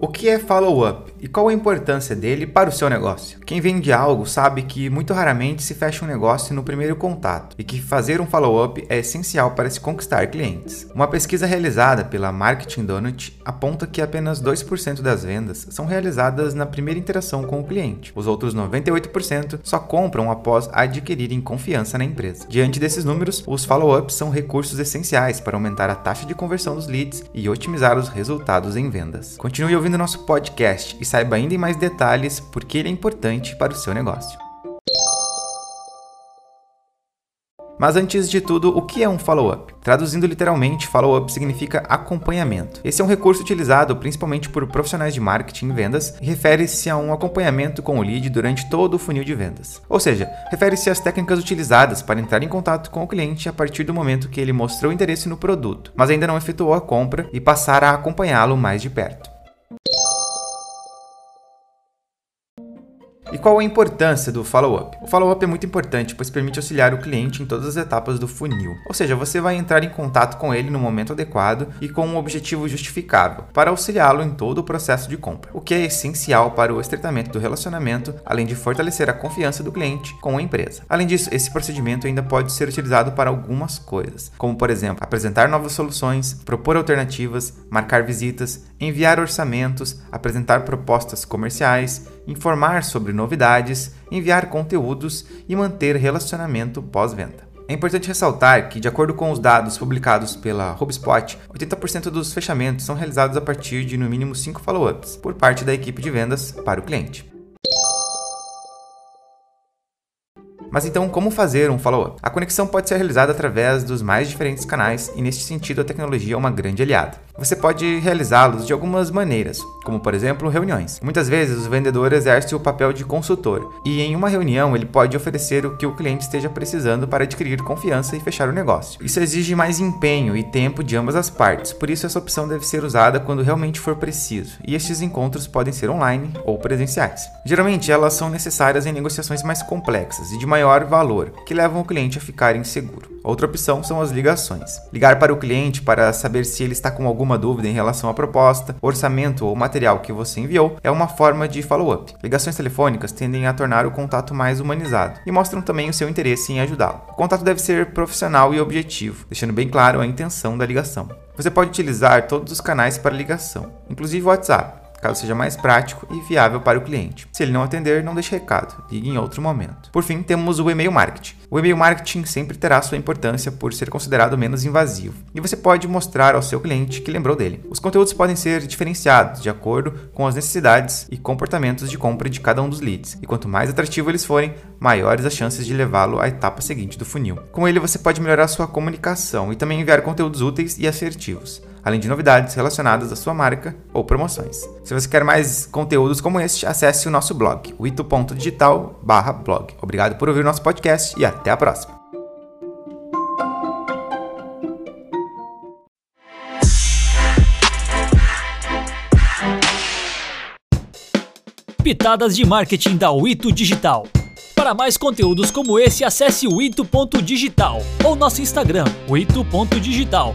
O que é follow-up e qual a importância dele para o seu negócio? Quem vende algo sabe que muito raramente se fecha um negócio no primeiro contato e que fazer um follow-up é essencial para se conquistar clientes. Uma pesquisa realizada pela Marketing Donut aponta que apenas 2% das vendas são realizadas na primeira interação com o cliente. Os outros 98% só compram após adquirirem confiança na empresa. Diante desses números, os follow-ups são recursos essenciais para aumentar a taxa de conversão dos leads e otimizar os resultados em vendas. Continue ouvindo nosso podcast e saiba ainda em mais detalhes por que ele é importante para o seu negócio. Mas antes de tudo, o que é um follow-up? Traduzindo literalmente, follow-up significa acompanhamento. Esse é um recurso utilizado principalmente por profissionais de marketing e vendas e refere-se a um acompanhamento com o lead durante todo o funil de vendas. Ou seja, refere-se às técnicas utilizadas para entrar em contato com o cliente a partir do momento que ele mostrou interesse no produto, mas ainda não efetuou a compra e passar a acompanhá-lo mais de perto. E qual a importância do follow-up? O follow-up é muito importante, pois permite auxiliar o cliente em todas as etapas do funil. Ou seja, você vai entrar em contato com ele no momento adequado e com um objetivo justificável, para auxiliá-lo em todo o processo de compra, o que é essencial para o estreitamento do relacionamento, além de fortalecer a confiança do cliente com a empresa. Além disso, esse procedimento ainda pode ser utilizado para algumas coisas, como por exemplo, apresentar novas soluções, propor alternativas, marcar visitas, enviar orçamentos, apresentar propostas comerciais, informar sobre novidades, enviar conteúdos e manter relacionamento pós-venda. É importante ressaltar que, de acordo com os dados publicados pela HubSpot, 80% dos fechamentos são realizados a partir de no mínimo 5 follow-ups por parte da equipe de vendas para o cliente. Mas então, como fazer um follow-up? A conexão pode ser realizada através dos mais diferentes canais e, neste sentido, a tecnologia é uma grande aliada. Você pode realizá-los de algumas maneiras, como por exemplo reuniões. Muitas vezes o vendedor exerce o papel de consultor e em uma reunião ele pode oferecer o que o cliente esteja precisando para adquirir confiança e fechar o negócio. Isso exige mais empenho e tempo de ambas as partes, por isso essa opção deve ser usada quando realmente for preciso, e estes encontros podem ser online ou presenciais. Geralmente elas são necessárias em negociações mais complexas e de maior valor, que levam o cliente a ficar inseguro. Outra opção são as ligações. Ligar para o cliente para saber se ele está com alguma dúvida em relação à proposta, orçamento ou material que você enviou é uma forma de follow-up. Ligações telefônicas tendem a tornar o contato mais humanizado e mostram também o seu interesse em ajudá-lo. O contato deve ser profissional e objetivo, deixando bem claro a intenção da ligação. Você pode utilizar todos os canais para ligação, inclusive o WhatsApp caso seja mais prático e viável para o cliente. Se ele não atender, não deixe recado, ligue em outro momento. Por fim, temos o e-mail marketing. O e-mail marketing sempre terá sua importância por ser considerado menos invasivo, e você pode mostrar ao seu cliente que lembrou dele. Os conteúdos podem ser diferenciados de acordo com as necessidades e comportamentos de compra de cada um dos leads, e quanto mais atrativo eles forem, maiores as chances de levá-lo à etapa seguinte do funil. Com ele, você pode melhorar sua comunicação e também enviar conteúdos úteis e assertivos além de novidades relacionadas à sua marca ou promoções. Se você quer mais conteúdos como este, acesse o nosso blog, o ito.digital/blog. Obrigado por ouvir nosso podcast e até a próxima. Pitadas de marketing da Wito Digital. Para mais conteúdos como esse, acesse o ito.digital ou nosso Instagram, o ito.digital.